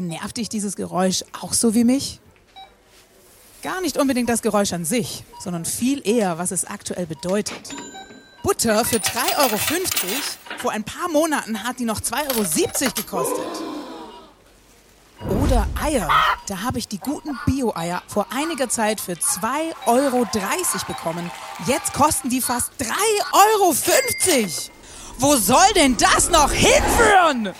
Nervt dich dieses Geräusch auch so wie mich? Gar nicht unbedingt das Geräusch an sich, sondern viel eher, was es aktuell bedeutet. Butter für 3,50 Euro. Vor ein paar Monaten hat die noch 2,70 Euro gekostet. Oder Eier. Da habe ich die guten Bio-Eier vor einiger Zeit für 2,30 Euro bekommen. Jetzt kosten die fast 3,50 Euro. Wo soll denn das noch hinführen?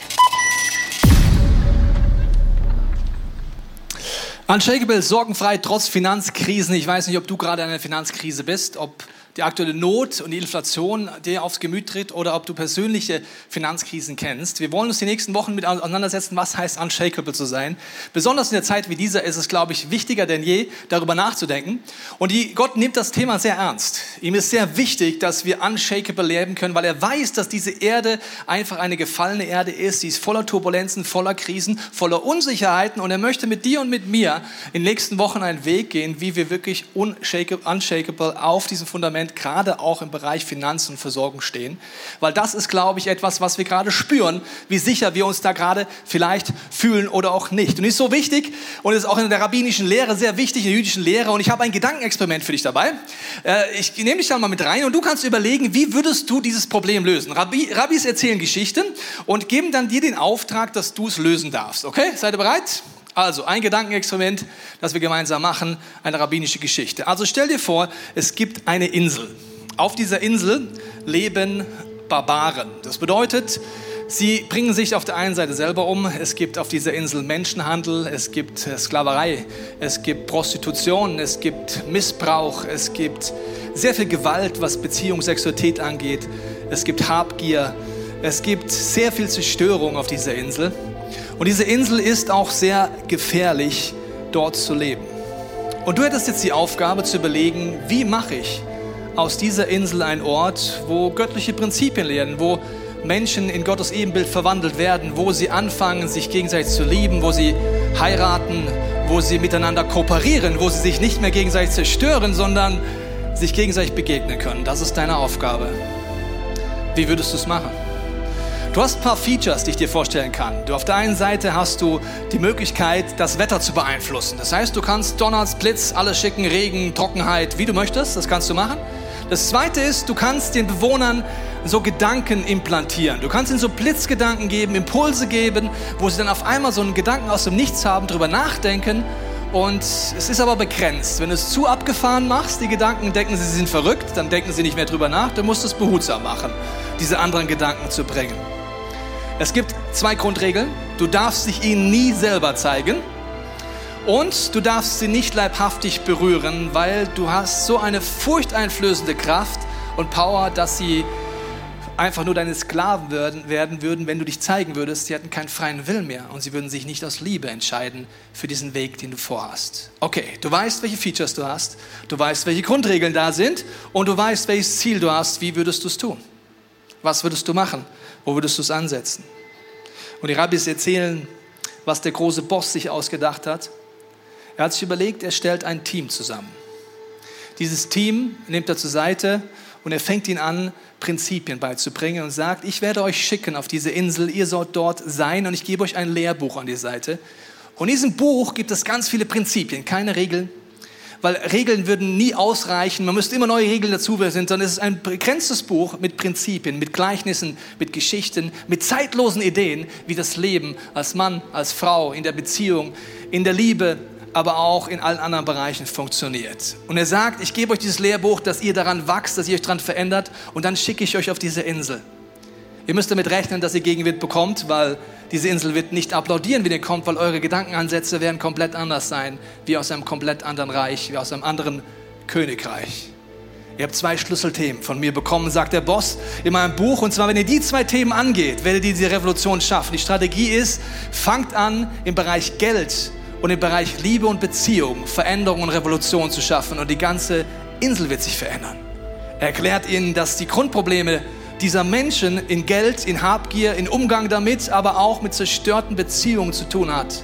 Unshakable, sorgenfrei, trotz Finanzkrisen. Ich weiß nicht, ob du gerade in einer Finanzkrise bist, ob die aktuelle Not und die Inflation dir aufs Gemüt tritt oder ob du persönliche Finanzkrisen kennst. Wir wollen uns die nächsten Wochen mit auseinandersetzen, was heißt unshakable zu sein. Besonders in der Zeit wie dieser ist es, glaube ich, wichtiger denn je, darüber nachzudenken. Und die, Gott nimmt das Thema sehr ernst. Ihm ist sehr wichtig, dass wir unshakable leben können, weil er weiß, dass diese Erde einfach eine gefallene Erde ist. Sie ist voller Turbulenzen, voller Krisen, voller Unsicherheiten. Und er möchte mit dir und mit mir in den nächsten Wochen einen Weg gehen, wie wir wirklich unshakable auf diesem Fundament Moment gerade auch im Bereich Finanzen und Versorgung stehen. Weil das ist, glaube ich, etwas, was wir gerade spüren, wie sicher wir uns da gerade vielleicht fühlen oder auch nicht. Und ist so wichtig und ist auch in der rabbinischen Lehre sehr wichtig, in der jüdischen Lehre. Und ich habe ein Gedankenexperiment für dich dabei. Äh, ich nehme dich da mal mit rein und du kannst überlegen, wie würdest du dieses Problem lösen. Rabbi, Rabbis erzählen Geschichten und geben dann dir den Auftrag, dass du es lösen darfst. Okay? Seid ihr bereit? Also ein Gedankenexperiment, das wir gemeinsam machen, eine rabbinische Geschichte. Also stell dir vor, es gibt eine Insel. Auf dieser Insel leben Barbaren. Das bedeutet, sie bringen sich auf der einen Seite selber um. Es gibt auf dieser Insel Menschenhandel, es gibt äh, Sklaverei, es gibt Prostitution, es gibt Missbrauch, es gibt sehr viel Gewalt, was Beziehung, Sexualität angeht. Es gibt Habgier, es gibt sehr viel Zerstörung auf dieser Insel. Und diese Insel ist auch sehr gefährlich, dort zu leben. Und du hättest jetzt die Aufgabe zu überlegen, wie mache ich aus dieser Insel einen Ort, wo göttliche Prinzipien lernen, wo Menschen in Gottes Ebenbild verwandelt werden, wo sie anfangen, sich gegenseitig zu lieben, wo sie heiraten, wo sie miteinander kooperieren, wo sie sich nicht mehr gegenseitig zerstören, sondern sich gegenseitig begegnen können. Das ist deine Aufgabe. Wie würdest du es machen? Du hast ein paar Features, die ich dir vorstellen kann. Du auf der einen Seite hast du die Möglichkeit, das Wetter zu beeinflussen. Das heißt, du kannst Donner, Blitz, alles schicken, Regen, Trockenheit, wie du möchtest. Das kannst du machen. Das zweite ist, du kannst den Bewohnern so Gedanken implantieren. Du kannst ihnen so Blitzgedanken geben, Impulse geben, wo sie dann auf einmal so einen Gedanken aus dem Nichts haben, drüber nachdenken. Und es ist aber begrenzt. Wenn du es zu abgefahren machst, die Gedanken denken, sie sind verrückt, dann denken sie nicht mehr drüber nach. Du musst es behutsam machen, diese anderen Gedanken zu bringen. Es gibt zwei Grundregeln. Du darfst dich ihnen nie selber zeigen und du darfst sie nicht leibhaftig berühren, weil du hast so eine furchteinflößende Kraft und Power, dass sie einfach nur deine Sklaven werden, werden würden, wenn du dich zeigen würdest. Sie hätten keinen freien Willen mehr und sie würden sich nicht aus Liebe entscheiden für diesen Weg, den du vorhast. Okay, du weißt, welche Features du hast, du weißt, welche Grundregeln da sind und du weißt, welches Ziel du hast. Wie würdest du es tun? Was würdest du machen? Wo würdest du es ansetzen? Und die Rabbis erzählen, was der große Boss sich ausgedacht hat. Er hat sich überlegt, er stellt ein Team zusammen. Dieses Team nimmt er zur Seite und er fängt ihn an, Prinzipien beizubringen und sagt, ich werde euch schicken auf diese Insel, ihr sollt dort sein und ich gebe euch ein Lehrbuch an die Seite. Und in diesem Buch gibt es ganz viele Prinzipien, keine Regeln, weil Regeln würden nie ausreichen. Man müsste immer neue Regeln dazu sind, sondern es ist ein begrenztes Buch mit Prinzipien, mit Gleichnissen, mit Geschichten, mit zeitlosen Ideen, wie das Leben als Mann, als Frau, in der Beziehung, in der Liebe, aber auch in allen anderen Bereichen funktioniert. Und er sagt, ich gebe euch dieses Lehrbuch, dass ihr daran wachst, dass ihr euch daran verändert und dann schicke ich euch auf diese Insel. Ihr müsst damit rechnen, dass ihr Gegenwind bekommt, weil diese Insel wird nicht applaudieren, wenn ihr kommt, weil eure Gedankenansätze werden komplett anders sein, wie aus einem komplett anderen Reich, wie aus einem anderen Königreich. Ihr habt zwei Schlüsselthemen von mir bekommen, sagt der Boss in meinem Buch. Und zwar, wenn ihr die zwei Themen angeht, werdet ihr diese Revolution schaffen. Die Strategie ist, fangt an, im Bereich Geld und im Bereich Liebe und Beziehung Veränderung und Revolution zu schaffen. Und die ganze Insel wird sich verändern. Er erklärt ihnen, dass die Grundprobleme dieser Menschen in Geld, in Habgier, in Umgang damit, aber auch mit zerstörten Beziehungen zu tun hat.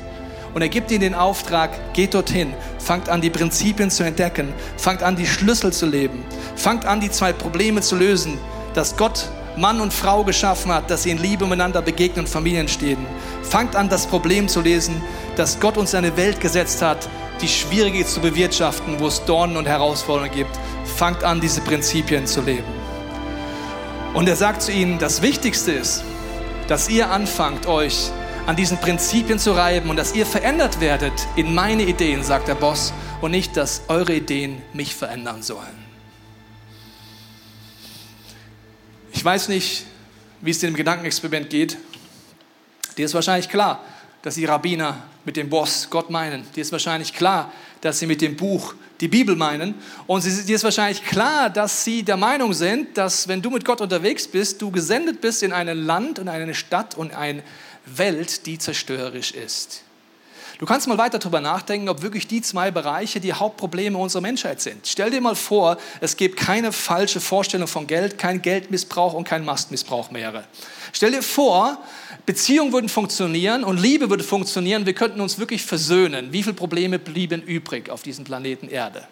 Und er gibt ihnen den Auftrag, geht dorthin, fangt an, die Prinzipien zu entdecken, fangt an, die Schlüssel zu leben, fangt an, die zwei Probleme zu lösen, dass Gott Mann und Frau geschaffen hat, dass sie in Liebe miteinander begegnen und Familien stehen. Fangt an, das Problem zu lesen, dass Gott uns eine Welt gesetzt hat, die schwierig ist zu bewirtschaften, wo es Dornen und Herausforderungen gibt. Fangt an, diese Prinzipien zu leben. Und er sagt zu ihnen, das Wichtigste ist, dass ihr anfangt, euch an diesen Prinzipien zu reiben und dass ihr verändert werdet in meine Ideen, sagt der Boss, und nicht, dass eure Ideen mich verändern sollen. Ich weiß nicht, wie es dem Gedankenexperiment geht. Dir ist wahrscheinlich klar, dass die Rabbiner mit dem Boss Gott meinen. Dir ist wahrscheinlich klar, dass sie mit dem Buch die Bibel meinen. Und dir ist wahrscheinlich klar, dass sie der Meinung sind, dass wenn du mit Gott unterwegs bist, du gesendet bist in ein Land und eine Stadt und eine Welt, die zerstörerisch ist. Du kannst mal weiter darüber nachdenken, ob wirklich die zwei Bereiche die Hauptprobleme unserer Menschheit sind. Stell dir mal vor, es gibt keine falsche Vorstellung von Geld, kein Geldmissbrauch und kein Mastmissbrauch mehr. Stell dir vor, Beziehungen würden funktionieren und Liebe würde funktionieren, wir könnten uns wirklich versöhnen. Wie viele Probleme blieben übrig auf diesem Planeten Erde?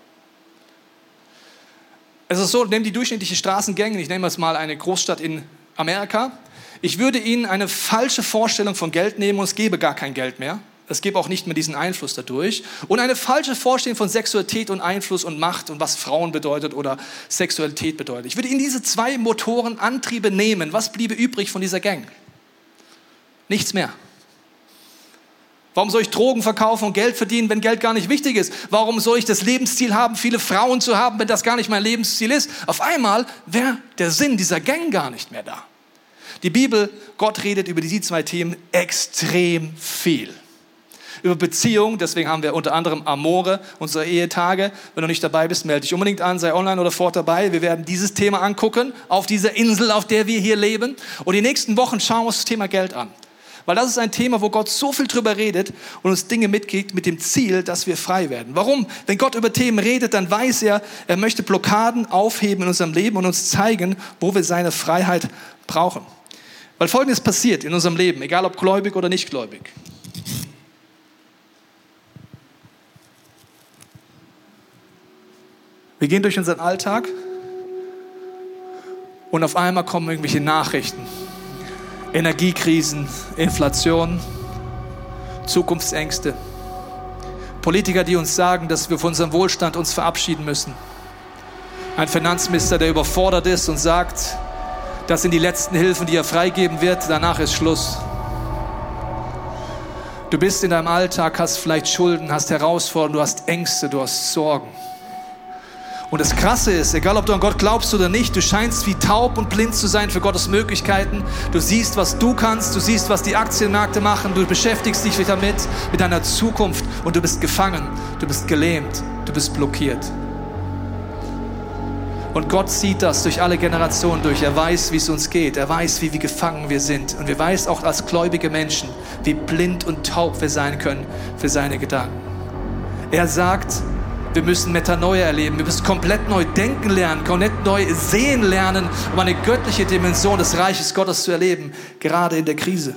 Es ist so, nimm die durchschnittliche Straßengang, ich nehme jetzt mal eine Großstadt in Amerika. Ich würde Ihnen eine falsche Vorstellung von Geld nehmen und es gäbe gar kein Geld mehr. Es gibt auch nicht mehr diesen Einfluss dadurch. Und eine falsche Vorstellung von Sexualität und Einfluss und Macht und was Frauen bedeutet oder Sexualität bedeutet. Ich würde Ihnen diese zwei Motoren Antriebe nehmen. Was bliebe übrig von dieser Gang? Nichts mehr. Warum soll ich Drogen verkaufen und Geld verdienen, wenn Geld gar nicht wichtig ist? Warum soll ich das Lebensziel haben, viele Frauen zu haben, wenn das gar nicht mein Lebensziel ist? Auf einmal wäre der Sinn dieser Gang gar nicht mehr da. Die Bibel, Gott redet über diese zwei Themen extrem viel über Beziehungen. Deswegen haben wir unter anderem Amore, unsere Ehetage. Wenn du nicht dabei bist, melde dich unbedingt an, sei online oder fort dabei. Wir werden dieses Thema angucken auf dieser Insel, auf der wir hier leben. Und die nächsten Wochen schauen wir uns das Thema Geld an. Weil das ist ein Thema, wo Gott so viel drüber redet und uns Dinge mitgibt mit dem Ziel, dass wir frei werden. Warum? Wenn Gott über Themen redet, dann weiß er, er möchte Blockaden aufheben in unserem Leben und uns zeigen, wo wir seine Freiheit brauchen. Weil Folgendes passiert in unserem Leben, egal ob gläubig oder nicht gläubig. Wir gehen durch unseren Alltag und auf einmal kommen irgendwelche Nachrichten. Energiekrisen, Inflation, Zukunftsängste. Politiker, die uns sagen, dass wir von unserem Wohlstand uns verabschieden müssen. Ein Finanzminister, der überfordert ist und sagt, das sind die letzten Hilfen, die er freigeben wird, danach ist Schluss. Du bist in deinem Alltag, hast vielleicht Schulden, hast Herausforderungen, du hast Ängste, du hast Sorgen. Und das Krasse ist, egal ob du an Gott glaubst oder nicht, du scheinst wie taub und blind zu sein für Gottes Möglichkeiten. Du siehst, was du kannst, du siehst, was die Aktienmärkte machen, du beschäftigst dich damit, mit deiner Zukunft und du bist gefangen, du bist gelähmt, du bist blockiert. Und Gott sieht das durch alle Generationen durch. Er weiß, wie es uns geht. Er weiß, wie, wie gefangen wir sind. Und wir weiß auch als gläubige Menschen, wie blind und taub wir sein können für seine Gedanken. Er sagt, wir müssen Metanoia erleben. Wir müssen komplett neu denken lernen, komplett neu sehen lernen, um eine göttliche Dimension des Reiches Gottes zu erleben, gerade in der Krise.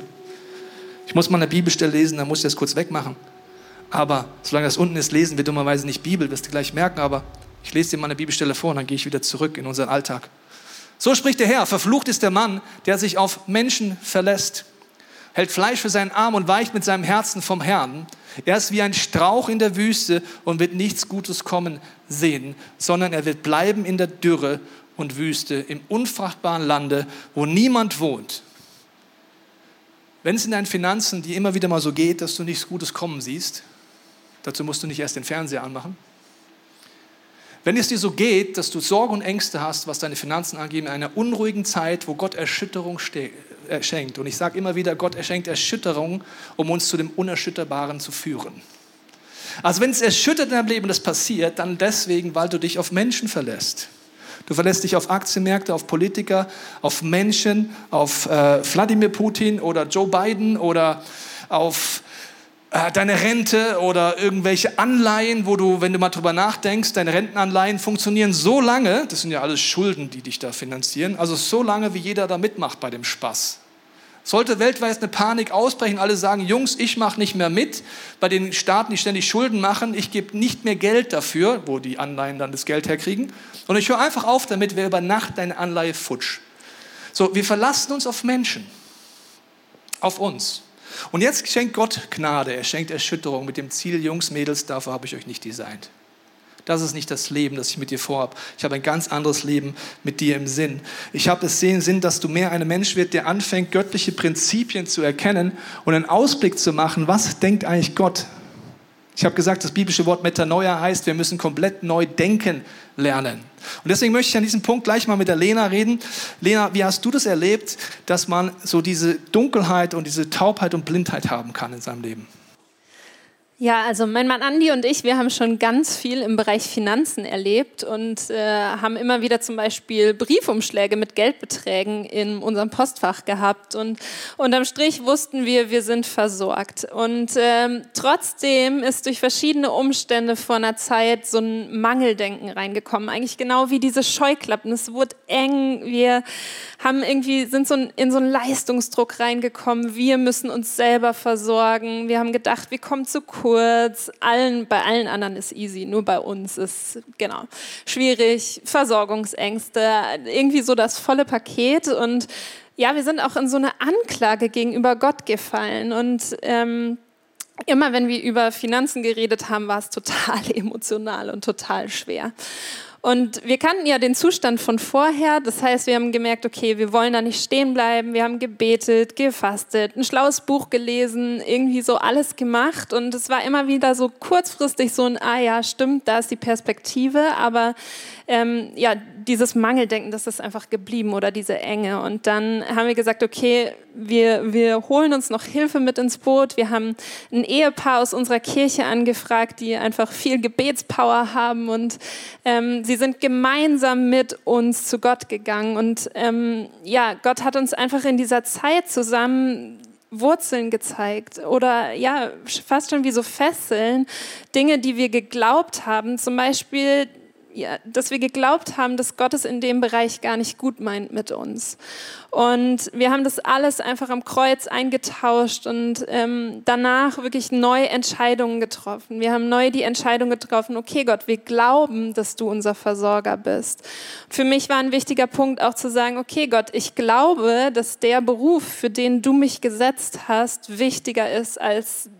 Ich muss mal eine Bibelstelle lesen, dann muss ich das kurz wegmachen. Aber solange das unten ist, lesen wir dummerweise nicht Bibel, wirst du gleich merken, aber ich lese dir mal eine Bibelstelle vor und dann gehe ich wieder zurück in unseren Alltag. So spricht der Herr, verflucht ist der Mann, der sich auf Menschen verlässt, hält Fleisch für seinen Arm und weicht mit seinem Herzen vom Herrn. Er ist wie ein Strauch in der Wüste und wird nichts Gutes kommen sehen, sondern er wird bleiben in der Dürre und Wüste, im unfruchtbaren Lande, wo niemand wohnt. Wenn es in deinen Finanzen dir immer wieder mal so geht, dass du nichts Gutes kommen siehst, dazu musst du nicht erst den Fernseher anmachen. Wenn es dir so geht, dass du Sorge und Ängste hast, was deine Finanzen angeht, in einer unruhigen Zeit, wo Gott Erschütterung schenkt. Und ich sage immer wieder, Gott erschenkt Erschütterung, um uns zu dem Unerschütterbaren zu führen. Also wenn es erschüttert in deinem Leben das passiert, dann deswegen, weil du dich auf Menschen verlässt. Du verlässt dich auf Aktienmärkte, auf Politiker, auf Menschen, auf äh, Wladimir Putin oder Joe Biden oder auf äh, deine Rente oder irgendwelche Anleihen, wo du, wenn du mal drüber nachdenkst, deine Rentenanleihen funktionieren so lange, das sind ja alles Schulden, die dich da finanzieren, also so lange, wie jeder da mitmacht bei dem Spaß. Sollte weltweit eine Panik ausbrechen, alle sagen, Jungs, ich mache nicht mehr mit bei den Staaten, die ständig Schulden machen, ich gebe nicht mehr Geld dafür, wo die Anleihen dann das Geld herkriegen, und ich höre einfach auf damit, wer über Nacht deine Anleihe futsch. So, wir verlassen uns auf Menschen, auf uns. Und jetzt schenkt Gott Gnade, er schenkt Erschütterung mit dem Ziel, Jungs, Mädels, dafür habe ich euch nicht designt. Das ist nicht das Leben, das ich mit dir vorhabe. Ich habe ein ganz anderes Leben mit dir im Sinn. Ich habe es im Sinn, dass du mehr ein Mensch wird, der anfängt, göttliche Prinzipien zu erkennen und einen Ausblick zu machen. Was denkt eigentlich Gott? Ich habe gesagt, das biblische Wort Metanoia heißt, wir müssen komplett neu denken lernen. Und deswegen möchte ich an diesem Punkt gleich mal mit der Lena reden. Lena, wie hast du das erlebt, dass man so diese Dunkelheit und diese Taubheit und Blindheit haben kann in seinem Leben? Ja, also mein Mann Andi und ich, wir haben schon ganz viel im Bereich Finanzen erlebt und äh, haben immer wieder zum Beispiel Briefumschläge mit Geldbeträgen in unserem Postfach gehabt und unterm Strich wussten wir, wir sind versorgt. Und ähm, trotzdem ist durch verschiedene Umstände vor einer Zeit so ein Mangeldenken reingekommen, eigentlich genau wie diese Scheuklappen. Es wurde eng, wir haben irgendwie sind so in so einen Leistungsdruck reingekommen. Wir müssen uns selber versorgen. Wir haben gedacht, wir kommen zu kurz kurz. Allen, bei allen anderen ist easy, nur bei uns ist genau schwierig. Versorgungsängste, irgendwie so das volle Paket und ja, wir sind auch in so eine Anklage gegenüber Gott gefallen und ähm, immer wenn wir über Finanzen geredet haben, war es total emotional und total schwer. Und wir kannten ja den Zustand von vorher. Das heißt, wir haben gemerkt, okay, wir wollen da nicht stehen bleiben. Wir haben gebetet, gefastet, ein schlaues Buch gelesen, irgendwie so alles gemacht. Und es war immer wieder so kurzfristig so ein, ah ja, stimmt, da ist die Perspektive. Aber ähm, ja, dieses Mangeldenken, das ist einfach geblieben oder diese Enge. Und dann haben wir gesagt, okay, wir, wir holen uns noch Hilfe mit ins Boot. Wir haben ein Ehepaar aus unserer Kirche angefragt, die einfach viel Gebetspower haben und ähm, sie sind gemeinsam mit uns zu Gott gegangen. Und ähm, ja, Gott hat uns einfach in dieser Zeit zusammen Wurzeln gezeigt oder ja, fast schon wie so Fesseln, Dinge, die wir geglaubt haben. Zum Beispiel ja, dass wir geglaubt haben, dass Gott es in dem Bereich gar nicht gut meint mit uns. Und wir haben das alles einfach am Kreuz eingetauscht und ähm, danach wirklich neue Entscheidungen getroffen. Wir haben neu die Entscheidung getroffen, okay Gott, wir glauben, dass du unser Versorger bist. Für mich war ein wichtiger Punkt auch zu sagen, okay Gott, ich glaube, dass der Beruf, für den du mich gesetzt hast, wichtiger ist als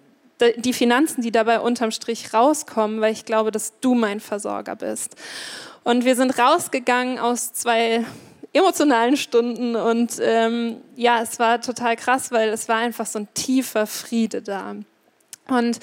die Finanzen, die dabei unterm Strich rauskommen, weil ich glaube, dass du mein Versorger bist. Und wir sind rausgegangen aus zwei emotionalen Stunden und ähm, ja, es war total krass, weil es war einfach so ein tiefer Friede da. Und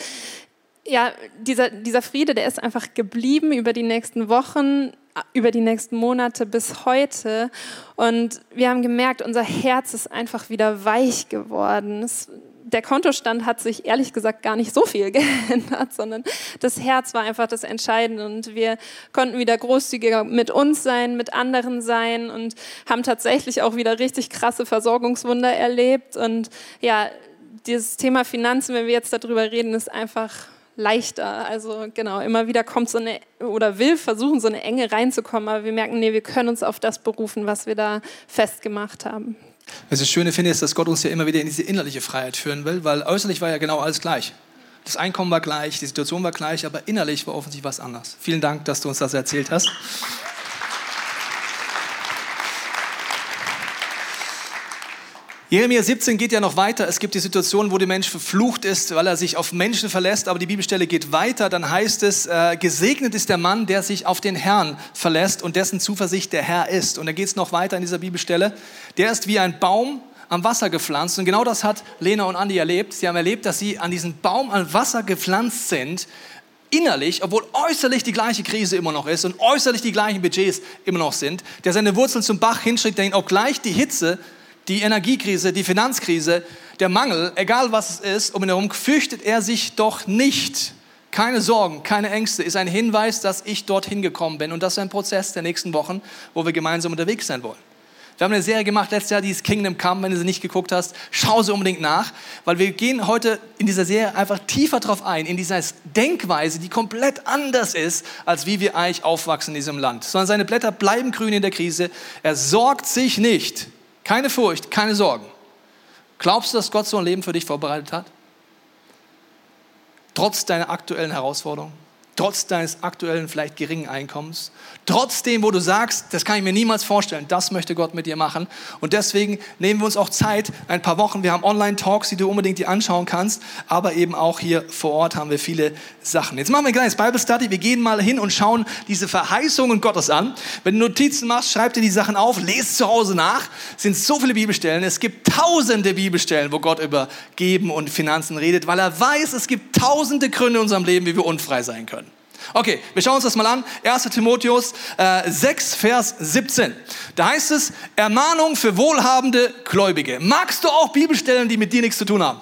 ja, dieser, dieser Friede, der ist einfach geblieben über die nächsten Wochen, über die nächsten Monate bis heute. Und wir haben gemerkt, unser Herz ist einfach wieder weich geworden. Es, der Kontostand hat sich ehrlich gesagt gar nicht so viel geändert, sondern das Herz war einfach das Entscheidende und wir konnten wieder großzügiger mit uns sein, mit anderen sein und haben tatsächlich auch wieder richtig krasse Versorgungswunder erlebt und ja, dieses Thema Finanzen, wenn wir jetzt darüber reden, ist einfach leichter. Also genau, immer wieder kommt so eine oder will versuchen, so eine Enge reinzukommen, aber wir merken, nee, wir können uns auf das berufen, was wir da festgemacht haben. Was ich das Schöne finde, ist, dass Gott uns ja immer wieder in diese innerliche Freiheit führen will, weil äußerlich war ja genau alles gleich. Das Einkommen war gleich, die Situation war gleich, aber innerlich war offensichtlich was anders. Vielen Dank, dass du uns das erzählt hast. Jeremia 17 geht ja noch weiter. Es gibt die Situation, wo der Mensch verflucht ist, weil er sich auf Menschen verlässt. Aber die Bibelstelle geht weiter. Dann heißt es, äh, gesegnet ist der Mann, der sich auf den Herrn verlässt und dessen Zuversicht der Herr ist. Und dann geht es noch weiter in dieser Bibelstelle. Der ist wie ein Baum am Wasser gepflanzt. Und genau das hat Lena und Andi erlebt. Sie haben erlebt, dass sie an diesen Baum am Wasser gepflanzt sind innerlich, obwohl äußerlich die gleiche Krise immer noch ist und äußerlich die gleichen Budgets immer noch sind, der seine Wurzeln zum Bach hinschickt, der ihn auch gleich die Hitze die Energiekrise, die Finanzkrise, der Mangel, egal was es ist, um ihn herum, fürchtet er sich doch nicht. Keine Sorgen, keine Ängste, ist ein Hinweis, dass ich dorthin gekommen bin. Und das ist ein Prozess der nächsten Wochen, wo wir gemeinsam unterwegs sein wollen. Wir haben eine Serie gemacht letztes Jahr, die ist Kingdom Come. Wenn du sie nicht geguckt hast, schau sie unbedingt nach, weil wir gehen heute in dieser Serie einfach tiefer drauf ein, in dieser Denkweise, die komplett anders ist, als wie wir eigentlich aufwachsen in diesem Land. Sondern seine Blätter bleiben grün in der Krise. Er sorgt sich nicht keine Furcht, keine Sorgen. Glaubst du, dass Gott so ein Leben für dich vorbereitet hat? Trotz deiner aktuellen Herausforderungen? Trotz deines aktuellen, vielleicht geringen Einkommens, trotzdem, wo du sagst, das kann ich mir niemals vorstellen, das möchte Gott mit dir machen. Und deswegen nehmen wir uns auch Zeit, ein paar Wochen. Wir haben Online-Talks, die du unbedingt dir anschauen kannst, aber eben auch hier vor Ort haben wir viele Sachen. Jetzt machen wir ein kleines Bible Study. Wir gehen mal hin und schauen diese Verheißungen Gottes an. Wenn du Notizen machst, schreib dir die Sachen auf, lese zu Hause nach. Es sind so viele Bibelstellen. Es gibt tausende Bibelstellen, wo Gott über Geben und Finanzen redet, weil er weiß, es gibt tausende Gründe in unserem Leben, wie wir unfrei sein können. Okay, wir schauen uns das mal an. 1. Timotheus äh, 6, Vers 17. Da heißt es, Ermahnung für wohlhabende Gläubige. Magst du auch Bibelstellen, die mit dir nichts zu tun haben?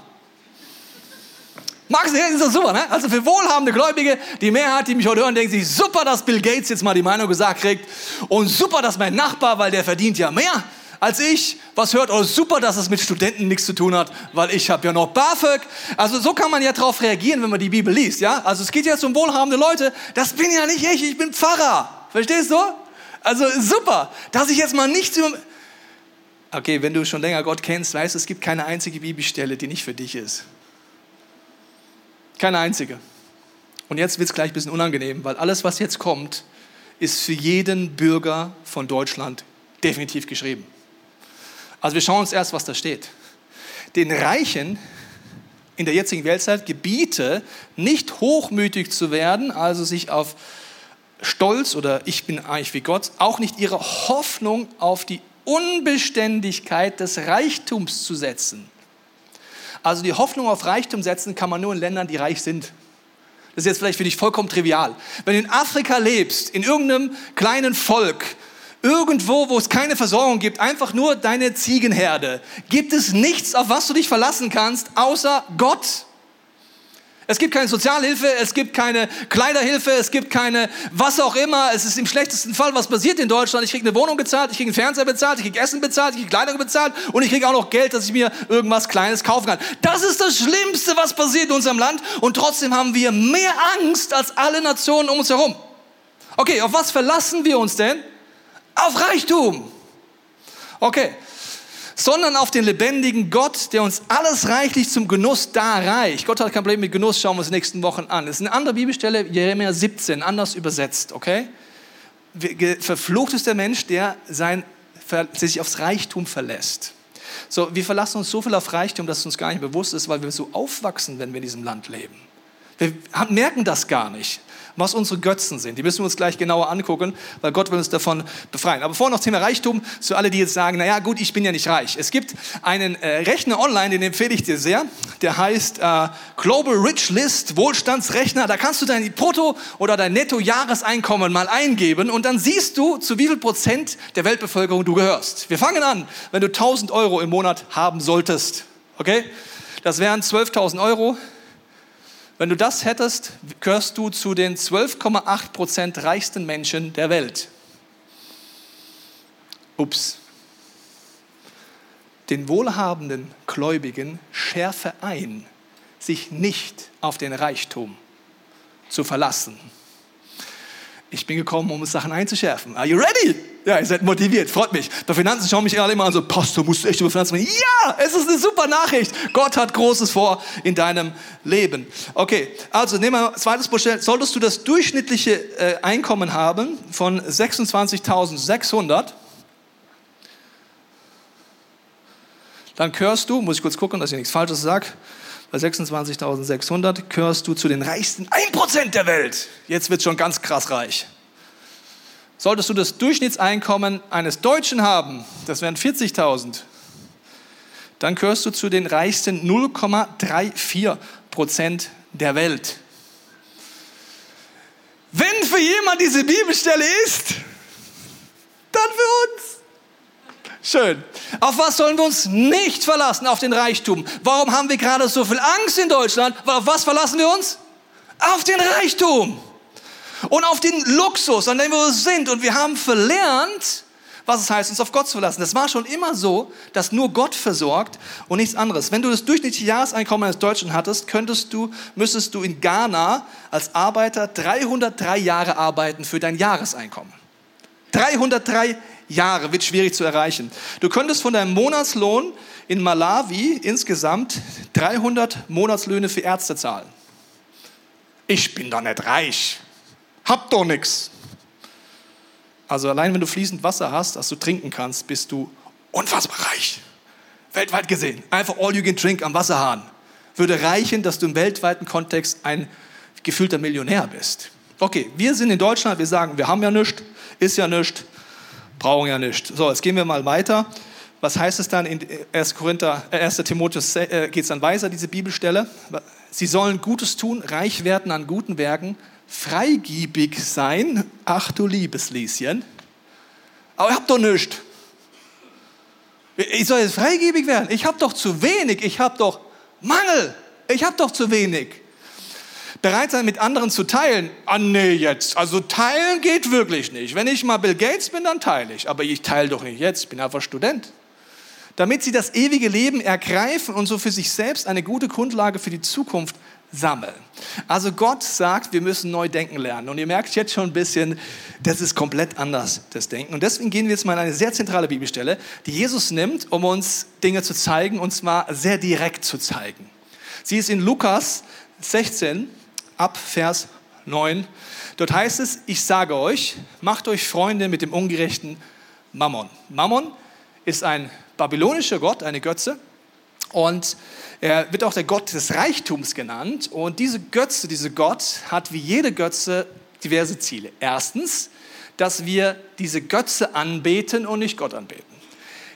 Magst du, ist das super, ne? Also für wohlhabende Gläubige, die Mehrheit, die mich heute hören, denken sich, super, dass Bill Gates jetzt mal die Meinung gesagt kriegt und super, dass mein Nachbar, weil der verdient ja mehr, als ich was hört, oh super, dass es mit Studenten nichts zu tun hat, weil ich habe ja noch BAföG. Also so kann man ja darauf reagieren, wenn man die Bibel liest. Ja? Also es geht jetzt um wohlhabende Leute. Das bin ja nicht ich, ich bin Pfarrer. Verstehst du? Also super, dass ich jetzt mal nichts über... Okay, wenn du schon länger Gott kennst, weißt du, es gibt keine einzige Bibelstelle, die nicht für dich ist. Keine einzige. Und jetzt wird es gleich ein bisschen unangenehm, weil alles, was jetzt kommt, ist für jeden Bürger von Deutschland definitiv geschrieben. Also wir schauen uns erst, was da steht. Den Reichen in der jetzigen Weltzeit gebiete, nicht hochmütig zu werden, also sich auf Stolz oder ich bin eigentlich wie Gott, auch nicht ihre Hoffnung auf die Unbeständigkeit des Reichtums zu setzen. Also die Hoffnung auf Reichtum setzen kann man nur in Ländern, die reich sind. Das ist jetzt vielleicht für dich vollkommen trivial. Wenn du in Afrika lebst, in irgendeinem kleinen Volk, Irgendwo, wo es keine Versorgung gibt, einfach nur deine Ziegenherde, gibt es nichts, auf was du dich verlassen kannst, außer Gott. Es gibt keine Sozialhilfe, es gibt keine Kleiderhilfe, es gibt keine was auch immer. Es ist im schlechtesten Fall, was passiert in Deutschland. Ich kriege eine Wohnung bezahlt, ich kriege einen Fernseher bezahlt, ich kriege Essen bezahlt, ich kriege Kleidung bezahlt und ich kriege auch noch Geld, dass ich mir irgendwas Kleines kaufen kann. Das ist das Schlimmste, was passiert in unserem Land und trotzdem haben wir mehr Angst als alle Nationen um uns herum. Okay, auf was verlassen wir uns denn? Auf Reichtum. Okay. Sondern auf den lebendigen Gott, der uns alles reichlich zum Genuss darreicht. Gott hat kein Problem mit Genuss, schauen wir uns den nächsten Wochen an. Das ist eine andere Bibelstelle, Jeremia 17, anders übersetzt, okay? Verflucht ist der Mensch, der sein, sich aufs Reichtum verlässt. So, wir verlassen uns so viel auf Reichtum, dass es uns gar nicht bewusst ist, weil wir so aufwachsen, wenn wir in diesem Land leben. Wir merken das gar nicht was unsere Götzen sind. Die müssen wir uns gleich genauer angucken, weil Gott will uns davon befreien. Aber vorher noch Thema Reichtum, zu alle, die jetzt sagen, naja gut, ich bin ja nicht reich. Es gibt einen äh, Rechner online, den empfehle ich dir sehr, der heißt äh, Global Rich List Wohlstandsrechner. Da kannst du dein Brutto- oder dein Netto-Jahreseinkommen mal eingeben und dann siehst du, zu wie viel Prozent der Weltbevölkerung du gehörst. Wir fangen an, wenn du 1000 Euro im Monat haben solltest. Okay? Das wären 12.000 Euro wenn du das hättest, gehörst du zu den 12,8 Prozent reichsten Menschen der Welt. Ups. Den wohlhabenden Gläubigen schärfe ein, sich nicht auf den Reichtum zu verlassen ich bin gekommen, um Sachen einzuschärfen. Are you ready? Ja, ihr seid motiviert, freut mich. Bei Finanzen schauen mich alle immer an, so, Pastor, musst du echt über Finanzen reden? Ja, es ist eine super Nachricht. Gott hat Großes vor in deinem Leben. Okay, also nehmen wir zweites Beispiel. Solltest du das durchschnittliche äh, Einkommen haben von 26.600, dann gehörst du, muss ich kurz gucken, dass ich nichts Falsches sage, bei 26.600 gehörst du zu den reichsten 1% der Welt. Jetzt wird schon ganz krass reich. Solltest du das Durchschnittseinkommen eines Deutschen haben, das wären 40.000, dann gehörst du zu den reichsten 0,34% der Welt. Wenn für jemand diese Bibelstelle ist, dann für uns. Schön. Auf was sollen wir uns nicht verlassen? Auf den Reichtum. Warum haben wir gerade so viel Angst in Deutschland? Auf was verlassen wir uns? Auf den Reichtum. Und auf den Luxus, an dem wir sind. Und wir haben verlernt, was es heißt, uns auf Gott zu verlassen. Das war schon immer so, dass nur Gott versorgt und nichts anderes. Wenn du das durchschnittliche Jahreseinkommen eines Deutschen hattest, könntest du, müsstest du in Ghana als Arbeiter 303 Jahre arbeiten für dein Jahreseinkommen. 303 Jahre. Wird schwierig zu erreichen. Du könntest von deinem Monatslohn in Malawi insgesamt 300 Monatslöhne für Ärzte zahlen. ich bin doch nicht reich, hab doch nichts. Also allein wenn du fließend Wasser hast, das du trinken kannst, bist du unfassbar reich. Weltweit gesehen. Einfach all you can drink am Wasserhahn. Würde reichen, dass du im weltweiten Kontext ein gefühlter Millionär bist. Okay, wir sind in Deutschland, wir sagen, wir haben ja nichts, ist ja nichts, brauchen ja nichts. So, jetzt gehen wir mal weiter. Was heißt es dann in 1. Korinther, 1. Äh, Timotheus äh, geht es dann weiter, diese Bibelstelle? Sie sollen Gutes tun, reich werden an guten Werken, freigiebig sein. Ach du liebes Lieschen. Aber ich hab doch nichts. Ich soll jetzt freigebig werden. Ich habe doch zu wenig. Ich habe doch Mangel. Ich habe doch zu wenig. Bereit sein, mit anderen zu teilen. Ah, nee, jetzt. Also teilen geht wirklich nicht. Wenn ich mal Bill Gates bin, dann teile ich. Aber ich teile doch nicht jetzt. Ich bin einfach Student. Damit sie das ewige Leben ergreifen und so für sich selbst eine gute Grundlage für die Zukunft sammeln. Also Gott sagt, wir müssen neu denken lernen. Und ihr merkt jetzt schon ein bisschen, das ist komplett anders, das Denken. Und deswegen gehen wir jetzt mal in eine sehr zentrale Bibelstelle, die Jesus nimmt, um uns Dinge zu zeigen, und zwar sehr direkt zu zeigen. Sie ist in Lukas 16 ab Vers 9. Dort heißt es, ich sage euch, macht euch Freunde mit dem ungerechten Mammon. Mammon ist ein babylonischer Gott, eine Götze. Und er wird auch der Gott des Reichtums genannt. Und diese Götze, dieser Gott hat wie jede Götze diverse Ziele. Erstens, dass wir diese Götze anbeten und nicht Gott anbeten.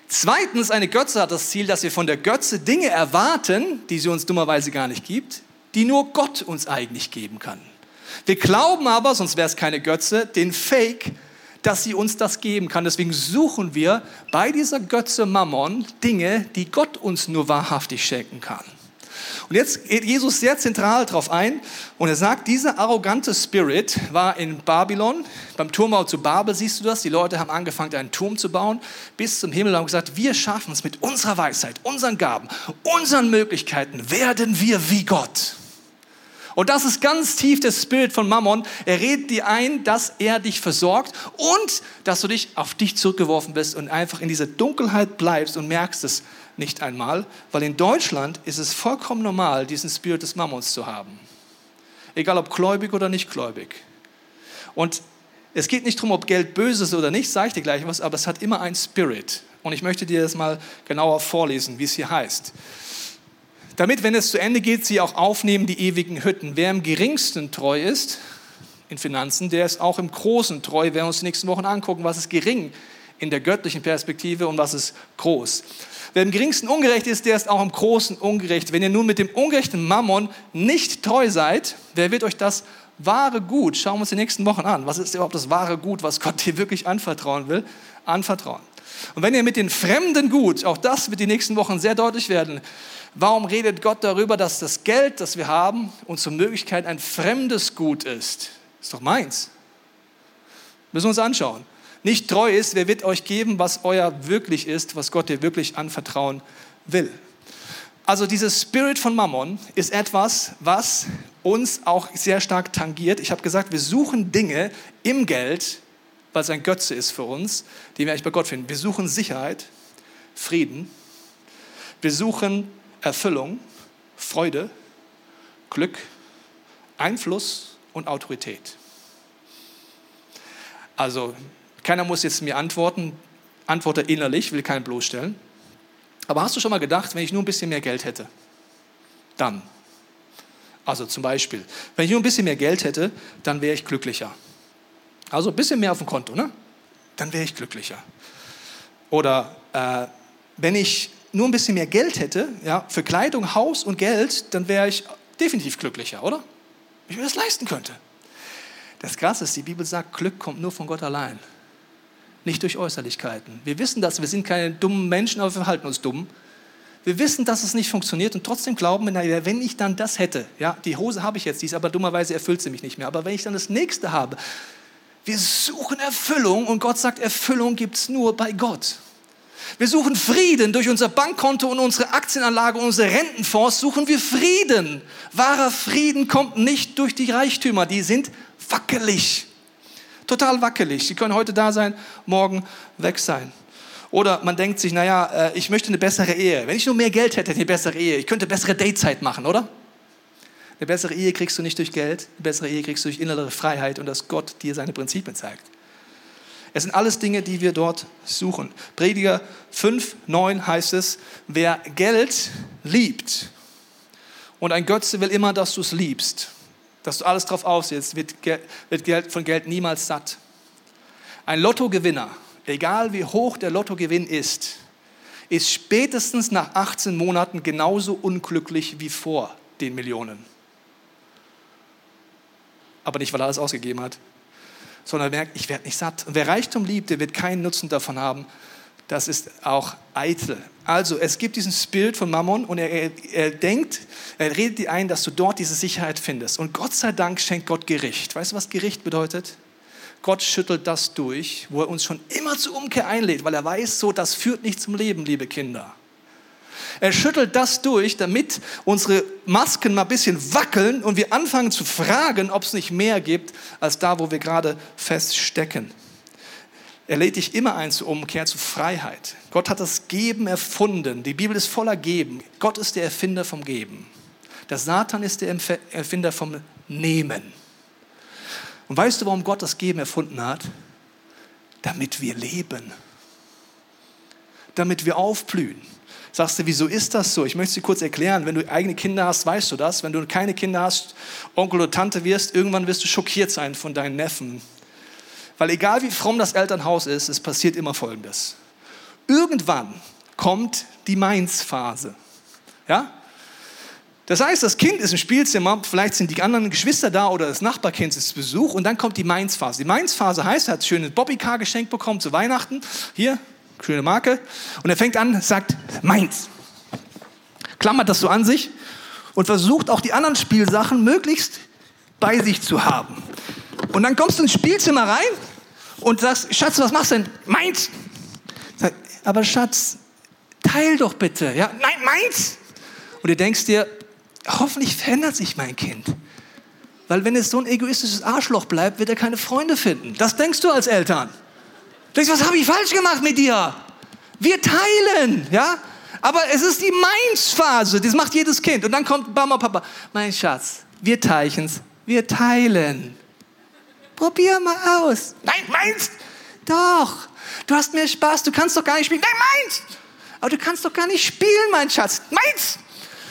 Zweitens, eine Götze hat das Ziel, dass wir von der Götze Dinge erwarten, die sie uns dummerweise gar nicht gibt, die nur Gott uns eigentlich geben kann. Wir glauben aber, sonst wäre es keine Götze, den Fake, dass sie uns das geben kann. Deswegen suchen wir bei dieser Götze Mammon Dinge, die Gott uns nur wahrhaftig schenken kann. Und jetzt geht Jesus sehr zentral darauf ein und er sagt, dieser arrogante Spirit war in Babylon, beim Turmbau zu Babel siehst du das, die Leute haben angefangen, einen Turm zu bauen bis zum Himmel und haben gesagt, wir schaffen es mit unserer Weisheit, unseren Gaben, unseren Möglichkeiten, werden wir wie Gott. Und das ist ganz tief der Spirit von Mammon. Er redet dir ein, dass er dich versorgt und dass du dich auf dich zurückgeworfen bist und einfach in dieser Dunkelheit bleibst und merkst es nicht einmal, weil in Deutschland ist es vollkommen normal, diesen Spirit des Mammons zu haben. Egal ob gläubig oder nicht gläubig. Und es geht nicht darum, ob Geld böse ist oder nicht, sage ich dir gleich was, aber es hat immer einen Spirit. Und ich möchte dir das mal genauer vorlesen, wie es hier heißt damit, wenn es zu Ende geht, sie auch aufnehmen die ewigen Hütten. Wer im geringsten treu ist in Finanzen, der ist auch im Großen treu. Wir werden uns die nächsten Wochen angucken, was ist gering in der göttlichen Perspektive und was ist groß. Wer im geringsten ungerecht ist, der ist auch im Großen ungerecht. Wenn ihr nun mit dem ungerechten Mammon nicht treu seid, wer wird euch das wahre Gut, schauen wir uns die nächsten Wochen an, was ist überhaupt das wahre Gut, was Gott dir wirklich anvertrauen will, anvertrauen. Und wenn ihr mit den Fremden Gut, auch das wird die nächsten Wochen sehr deutlich werden, Warum redet Gott darüber, dass das Geld, das wir haben, unsere Möglichkeit ein fremdes Gut ist? Ist doch meins. Müssen wir uns anschauen. Nicht treu ist, wer wird euch geben, was euer wirklich ist, was Gott dir wirklich anvertrauen will. Also dieses Spirit von Mammon ist etwas, was uns auch sehr stark tangiert. Ich habe gesagt, wir suchen Dinge im Geld, weil es ein Götze ist für uns, die wir eigentlich bei Gott finden. Wir suchen Sicherheit, Frieden. Wir suchen Erfüllung, Freude, Glück, Einfluss und Autorität. Also, keiner muss jetzt mir antworten, antworte innerlich, will keinen bloßstellen. Aber hast du schon mal gedacht, wenn ich nur ein bisschen mehr Geld hätte? Dann. Also zum Beispiel, wenn ich nur ein bisschen mehr Geld hätte, dann wäre ich glücklicher. Also ein bisschen mehr auf dem Konto, ne? Dann wäre ich glücklicher. Oder äh, wenn ich nur ein bisschen mehr Geld hätte, ja, für Kleidung, Haus und Geld, dann wäre ich definitiv glücklicher, oder? Wenn ich mir das leisten könnte. Das Krasse ist, die Bibel sagt, Glück kommt nur von Gott allein, nicht durch Äußerlichkeiten. Wir wissen das, wir sind keine dummen Menschen, aber wir verhalten uns dumm. Wir wissen, dass es nicht funktioniert und trotzdem glauben wir, wenn ich dann das hätte, ja, die Hose habe ich jetzt, die ist aber dummerweise erfüllt sie mich nicht mehr, aber wenn ich dann das nächste habe, wir suchen Erfüllung und Gott sagt, Erfüllung gibt es nur bei Gott. Wir suchen Frieden durch unser Bankkonto und unsere Aktienanlage und unsere Rentenfonds suchen wir Frieden. Wahrer Frieden kommt nicht durch die Reichtümer, die sind wackelig. Total wackelig. Sie können heute da sein, morgen weg sein. Oder man denkt sich, naja, äh, ich möchte eine bessere Ehe. Wenn ich nur mehr Geld hätte, eine bessere Ehe. Ich könnte bessere Datezeit machen, oder? Eine bessere Ehe kriegst du nicht durch Geld, eine bessere Ehe kriegst du durch innere Freiheit und dass Gott dir seine Prinzipien zeigt. Es sind alles Dinge, die wir dort suchen. Prediger 5, 9 heißt es, wer Geld liebt und ein Götze will immer, dass du es liebst, dass du alles drauf aufsetzt, wird, wird Geld, von Geld niemals satt. Ein Lottogewinner, egal wie hoch der Lottogewinn ist, ist spätestens nach 18 Monaten genauso unglücklich wie vor den Millionen. Aber nicht, weil er alles ausgegeben hat, sondern er merkt, ich werde nicht satt. Und wer Reichtum liebt, der wird keinen Nutzen davon haben. Das ist auch eitel. Also, es gibt diesen Spirit von Mammon und er, er, er denkt, er redet dir ein, dass du dort diese Sicherheit findest. Und Gott sei Dank schenkt Gott Gericht. Weißt du, was Gericht bedeutet? Gott schüttelt das durch, wo er uns schon immer zur Umkehr einlädt, weil er weiß, so, das führt nicht zum Leben, liebe Kinder. Er schüttelt das durch, damit unsere Masken mal ein bisschen wackeln und wir anfangen zu fragen, ob es nicht mehr gibt, als da, wo wir gerade feststecken. Er lädt dich immer ein zur Umkehr, zur Freiheit. Gott hat das Geben erfunden. Die Bibel ist voller Geben. Gott ist der Erfinder vom Geben. Der Satan ist der Erfinder vom Nehmen. Und weißt du, warum Gott das Geben erfunden hat? Damit wir leben. Damit wir aufblühen. Sagst du, wieso ist das so? Ich möchte es dir kurz erklären. Wenn du eigene Kinder hast, weißt du das. Wenn du keine Kinder hast, Onkel oder Tante wirst, irgendwann wirst du schockiert sein von deinen Neffen. Weil egal wie fromm das Elternhaus ist, es passiert immer Folgendes. Irgendwann kommt die Mainz-Phase. Ja? Das heißt, das Kind ist im Spielzimmer, vielleicht sind die anderen Geschwister da oder das Nachbarkind ist zu Besuch und dann kommt die Mainz-Phase. Die Mainz-Phase heißt, er hat schönes Bobbycar geschenkt bekommen zu Weihnachten. Hier, schöne Marke. Und er fängt an, sagt, Mainz. Klammert das so an sich und versucht auch die anderen Spielsachen möglichst bei sich zu haben. Und dann kommst du ins Spielzimmer rein und sagst, Schatz, was machst du denn? Meins. Sag, aber Schatz, teil doch bitte. Ja, nein, meins. Und du denkst dir, hoffentlich verändert sich mein Kind. Weil wenn es so ein egoistisches Arschloch bleibt, wird er keine Freunde finden. Das denkst du als Eltern. Du denkst, was habe ich falsch gemacht mit dir? Wir teilen, ja? Aber es ist die Meins-Phase, das macht jedes Kind. Und dann kommt Mama, Papa, mein Schatz, wir teichen's, wir teilen. Probier mal aus. Nein, meins. Doch. Du hast mehr Spaß, du kannst doch gar nicht spielen. Nein, meins. Aber du kannst doch gar nicht spielen, mein Schatz. Meins.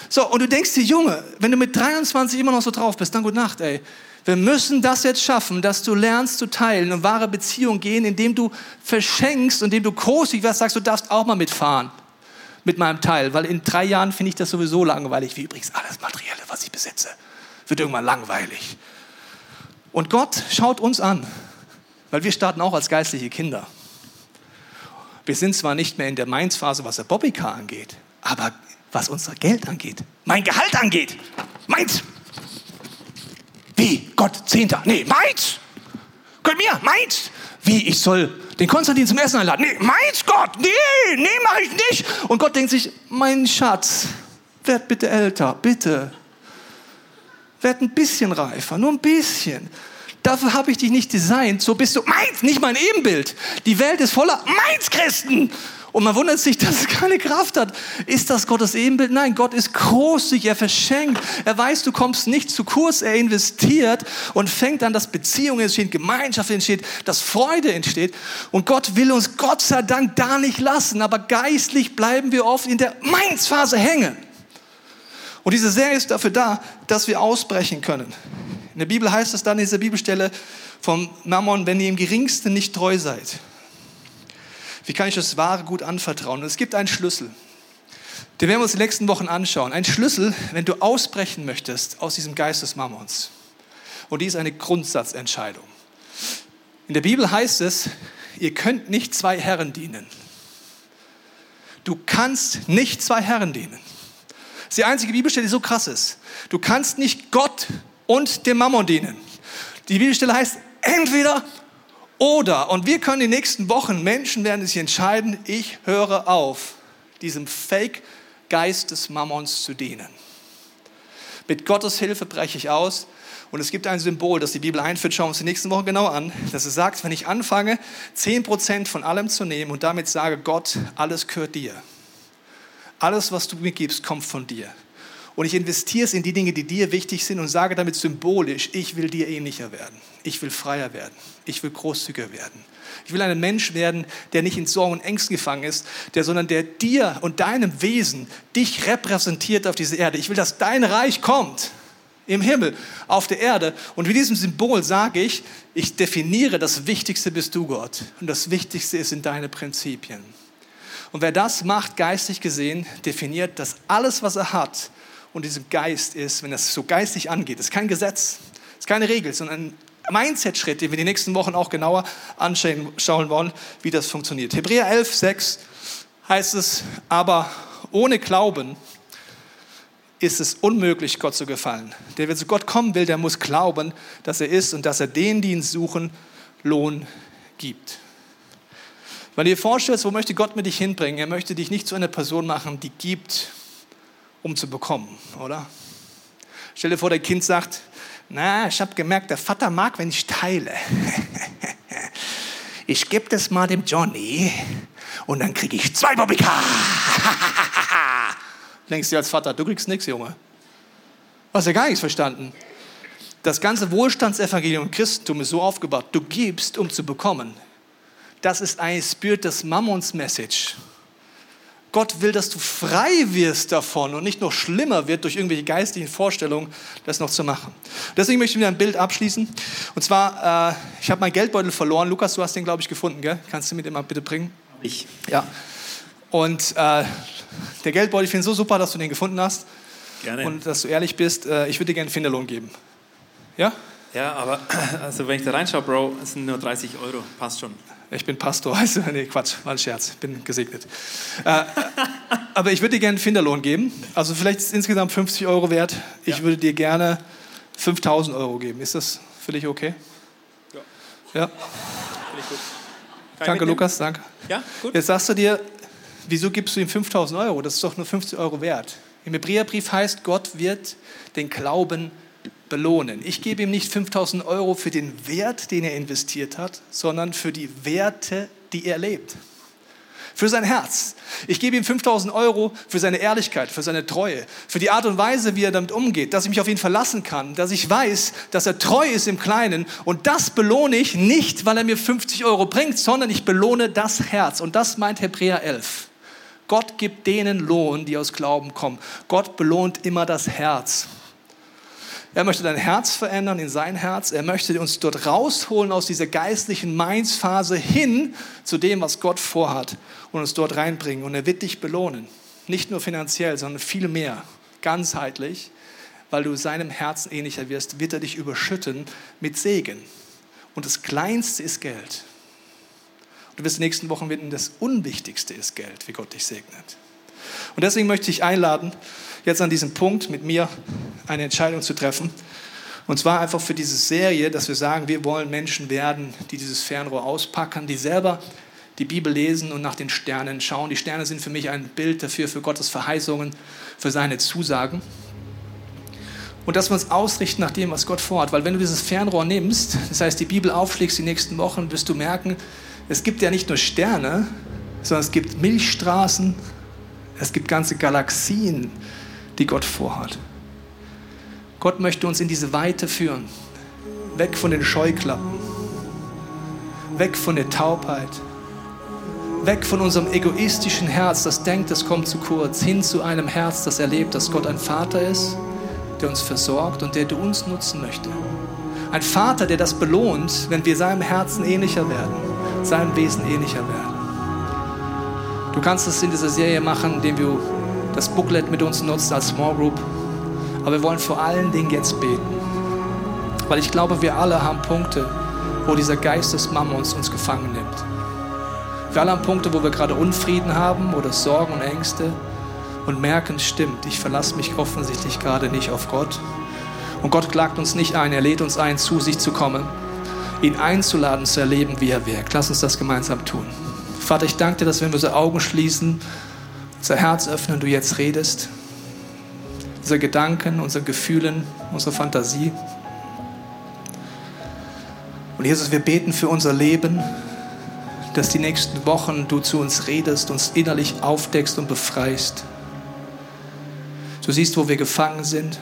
So, und du denkst dir, Junge, wenn du mit 23 immer noch so drauf bist, dann gute Nacht, ey. Wir müssen das jetzt schaffen, dass du lernst zu teilen und wahre Beziehungen gehen, indem du verschenkst, indem du großzügig wirst, sagst, du darfst auch mal mitfahren mit meinem Teil, weil in drei Jahren finde ich das sowieso langweilig, wie übrigens alles Materielle, was ich besitze. Wird irgendwann langweilig. Und Gott schaut uns an, weil wir starten auch als geistliche Kinder. Wir sind zwar nicht mehr in der Mainz-Phase, was der Bobbycar angeht, aber was unser Geld angeht, mein Gehalt angeht, meins. Wie? Gott, Zehnter? Nee, meins. Gott mir, meins. Wie? Ich soll den Konstantin zum Essen einladen? Nee, meins, Gott. Nee, nee, mach ich nicht. Und Gott denkt sich, mein Schatz, werd bitte älter, bitte. Werd ein bisschen reifer, nur ein bisschen. Dafür habe ich dich nicht designt. So bist du meins, nicht mein Ebenbild. Die Welt ist voller Meins-Christen. Und man wundert sich, dass es keine Kraft hat. Ist das Gottes Ebenbild? Nein, Gott ist großzügig, er verschenkt. Er weiß, du kommst nicht zu kurz, er investiert und fängt an, dass Beziehungen entstehen, Gemeinschaft entsteht, dass Freude entsteht. Und Gott will uns Gott sei Dank da nicht lassen, aber geistlich bleiben wir oft in der Mainz-Phase hängen. Und diese Serie ist dafür da, dass wir ausbrechen können. In der Bibel heißt es dann in dieser Bibelstelle vom Mammon, wenn ihr im geringsten nicht treu seid. Wie kann ich das wahre Gut anvertrauen? Und es gibt einen Schlüssel. Den werden wir uns in den nächsten Wochen anschauen. Ein Schlüssel, wenn du ausbrechen möchtest aus diesem Geist des Mammons. Und die ist eine Grundsatzentscheidung. In der Bibel heißt es, ihr könnt nicht zwei Herren dienen. Du kannst nicht zwei Herren dienen. Das ist die einzige Bibelstelle, die so krass ist. Du kannst nicht Gott und dem Mammon dienen. Die Bibelstelle heißt entweder oder. Und wir können in den nächsten Wochen, Menschen werden sich entscheiden, ich höre auf, diesem Fake-Geist des Mammons zu dienen. Mit Gottes Hilfe breche ich aus. Und es gibt ein Symbol, das die Bibel einführt, schauen wir uns die nächsten Wochen genau an, dass es sagt, wenn ich anfange, 10% von allem zu nehmen und damit sage, Gott, alles gehört dir. Alles, was du mir gibst, kommt von dir. Und ich investiere es in die Dinge, die dir wichtig sind und sage damit symbolisch, ich will dir ähnlicher werden. Ich will freier werden. Ich will großzügiger werden. Ich will ein Mensch werden, der nicht in Sorgen und Ängsten gefangen ist, der, sondern der dir und deinem Wesen dich repräsentiert auf dieser Erde. Ich will, dass dein Reich kommt im Himmel, auf der Erde. Und mit diesem Symbol sage ich, ich definiere, das Wichtigste bist du, Gott. Und das Wichtigste sind deine Prinzipien. Und wer das macht, geistig gesehen, definiert, dass alles, was er hat und diesem Geist ist, wenn das so geistig angeht, ist kein Gesetz, ist keine Regel, sondern ein Mindset-Schritt, den wir die nächsten Wochen auch genauer anschauen wollen, wie das funktioniert. Hebräer 11, 6 heißt es, aber ohne Glauben ist es unmöglich, Gott zu gefallen. Der, wer zu Gott kommen will, der muss glauben, dass er ist und dass er denen, die ihn suchen, Lohn gibt. Wenn du dir vorstellst, wo möchte Gott mit dich hinbringen? Er möchte dich nicht zu einer Person machen, die gibt, um zu bekommen, oder? Stell dir vor, dein Kind sagt, na, ich habe gemerkt, der Vater mag, wenn ich teile. ich gebe das mal dem Johnny und dann kriege ich zwei Bobbycar. Denkst du als Vater, du kriegst nichts, Junge. Hast ja gar nichts verstanden. Das ganze Wohlstandsevangelium im Christentum ist so aufgebaut, du gibst, um zu bekommen. Das ist ein Spirit des Mammons Message. Gott will, dass du frei wirst davon und nicht noch schlimmer wird durch irgendwelche geistigen Vorstellungen, das noch zu machen. Deswegen möchte ich wieder ein Bild abschließen. Und zwar, äh, ich habe meinen Geldbeutel verloren. Lukas, du hast den, glaube ich, gefunden, gell? Kannst du mir den mal bitte bringen? Ich. Ja. Und äh, der Geldbeutel, ich finde es so super, dass du den gefunden hast. Gerne. Und dass du ehrlich bist. Äh, ich würde dir gerne einen Finderlohn geben. Ja? Ja, aber also wenn ich da reinschaue, Bro, es sind nur 30 Euro. Passt schon. Ich bin Pastor, also, nee, Quatsch, war ein Scherz, bin gesegnet. Äh, aber ich würde dir gerne einen Finderlohn geben. Also vielleicht ist es insgesamt 50 Euro wert. Ich ja. würde dir gerne 5000 Euro geben. Ist das für dich okay? Ja. Ja? Finde ich gut. danke, Lukas, danke. Ja, gut. Jetzt sagst du dir, wieso gibst du ihm 5000 Euro? Das ist doch nur 50 Euro wert. Im Hebräerbrief heißt, Gott wird den Glauben belohnen. Ich gebe ihm nicht 5000 Euro für den Wert, den er investiert hat, sondern für die Werte, die er lebt. Für sein Herz. Ich gebe ihm 5000 Euro für seine Ehrlichkeit, für seine Treue, für die Art und Weise, wie er damit umgeht, dass ich mich auf ihn verlassen kann, dass ich weiß, dass er treu ist im Kleinen. Und das belohne ich nicht, weil er mir 50 Euro bringt, sondern ich belohne das Herz. Und das meint Hebräer 11. Gott gibt denen Lohn, die aus Glauben kommen. Gott belohnt immer das Herz. Er möchte dein Herz verändern in sein Herz. Er möchte uns dort rausholen aus dieser geistlichen Mainz-Phase hin zu dem, was Gott vorhat und uns dort reinbringen. Und er wird dich belohnen. Nicht nur finanziell, sondern viel mehr. Ganzheitlich. Weil du seinem Herzen ähnlicher wirst, wird er dich überschütten mit Segen. Und das Kleinste ist Geld. Du wirst in den nächsten Wochen wissen, das Unwichtigste ist Geld, wie Gott dich segnet. Und deswegen möchte ich einladen, jetzt an diesem Punkt mit mir eine Entscheidung zu treffen. Und zwar einfach für diese Serie, dass wir sagen, wir wollen Menschen werden, die dieses Fernrohr auspacken, die selber die Bibel lesen und nach den Sternen schauen. Die Sterne sind für mich ein Bild dafür, für Gottes Verheißungen, für seine Zusagen. Und dass wir uns ausrichten nach dem, was Gott vorhat. Weil wenn du dieses Fernrohr nimmst, das heißt die Bibel aufschlägst die nächsten Wochen, wirst du merken, es gibt ja nicht nur Sterne, sondern es gibt Milchstraßen, es gibt ganze Galaxien, die Gott vorhat. Gott möchte uns in diese Weite führen, weg von den Scheuklappen, weg von der Taubheit, weg von unserem egoistischen Herz, das denkt, es kommt zu kurz, hin zu einem Herz, das erlebt, dass Gott ein Vater ist, der uns versorgt und der uns nutzen möchte. Ein Vater, der das belohnt, wenn wir seinem Herzen ähnlicher werden, seinem Wesen ähnlicher werden. Du kannst es in dieser Serie machen, indem du das Booklet mit uns nutzt als Small Group. Aber wir wollen vor allen Dingen jetzt beten. Weil ich glaube, wir alle haben Punkte, wo dieser Geist des Mammons uns gefangen nimmt. Wir alle haben Punkte, wo wir gerade Unfrieden haben oder Sorgen und Ängste und merken, stimmt, ich verlasse mich offensichtlich gerade nicht auf Gott. Und Gott klagt uns nicht ein, er lädt uns ein, zu sich zu kommen, ihn einzuladen, zu erleben, wie er wirkt. Lass uns das gemeinsam tun. Vater, ich danke dir, dass wenn wir unsere Augen schließen, unser Herz öffnen, du jetzt redest, unsere Gedanken, unsere Gefühlen, unsere Fantasie. Und Jesus, wir beten für unser Leben, dass die nächsten Wochen du zu uns redest, uns innerlich aufdeckst und befreist. Du siehst, wo wir gefangen sind,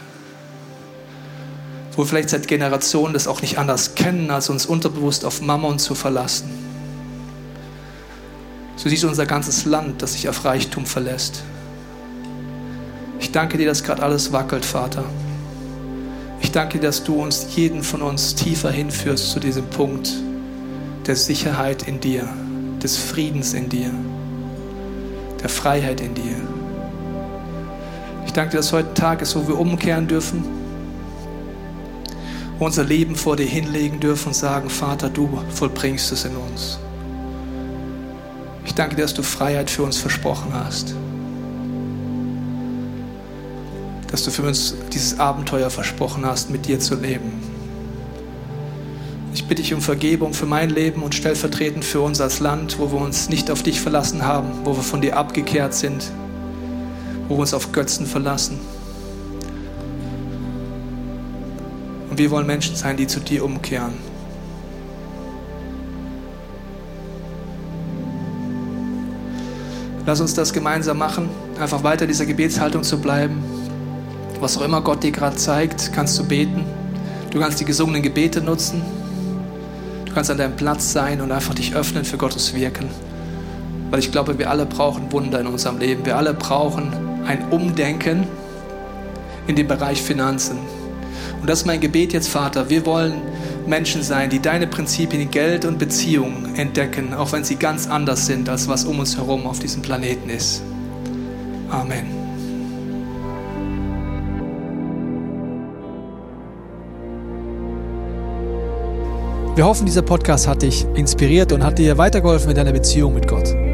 wo wir vielleicht seit Generationen das auch nicht anders kennen, als uns unterbewusst auf Mammon zu verlassen. Du siehst unser ganzes Land, das sich auf Reichtum verlässt. Ich danke dir, dass gerade alles wackelt, Vater. Ich danke dir, dass du uns, jeden von uns, tiefer hinführst zu diesem Punkt der Sicherheit in dir, des Friedens in dir, der Freiheit in dir. Ich danke dir, dass heute ein Tag ist, wo wir umkehren dürfen, wo unser Leben vor dir hinlegen dürfen und sagen, Vater, du vollbringst es in uns. Ich danke dir, dass du Freiheit für uns versprochen hast. Dass du für uns dieses Abenteuer versprochen hast, mit dir zu leben. Ich bitte dich um Vergebung für mein Leben und stellvertretend für uns als Land, wo wir uns nicht auf dich verlassen haben, wo wir von dir abgekehrt sind, wo wir uns auf Götzen verlassen. Und wir wollen Menschen sein, die zu dir umkehren. Lass uns das gemeinsam machen, einfach weiter dieser Gebetshaltung zu bleiben. Was auch immer Gott dir gerade zeigt, kannst du beten. Du kannst die gesungenen Gebete nutzen. Du kannst an deinem Platz sein und einfach dich öffnen für Gottes Wirken. Weil ich glaube, wir alle brauchen Wunder in unserem Leben. Wir alle brauchen ein Umdenken in dem Bereich Finanzen. Und das ist mein Gebet jetzt, Vater. Wir wollen Menschen sein, die deine Prinzipien in Geld und Beziehungen entdecken, auch wenn sie ganz anders sind, als was um uns herum auf diesem Planeten ist. Amen. Wir hoffen, dieser Podcast hat dich inspiriert und hat dir weitergeholfen in deiner Beziehung mit Gott.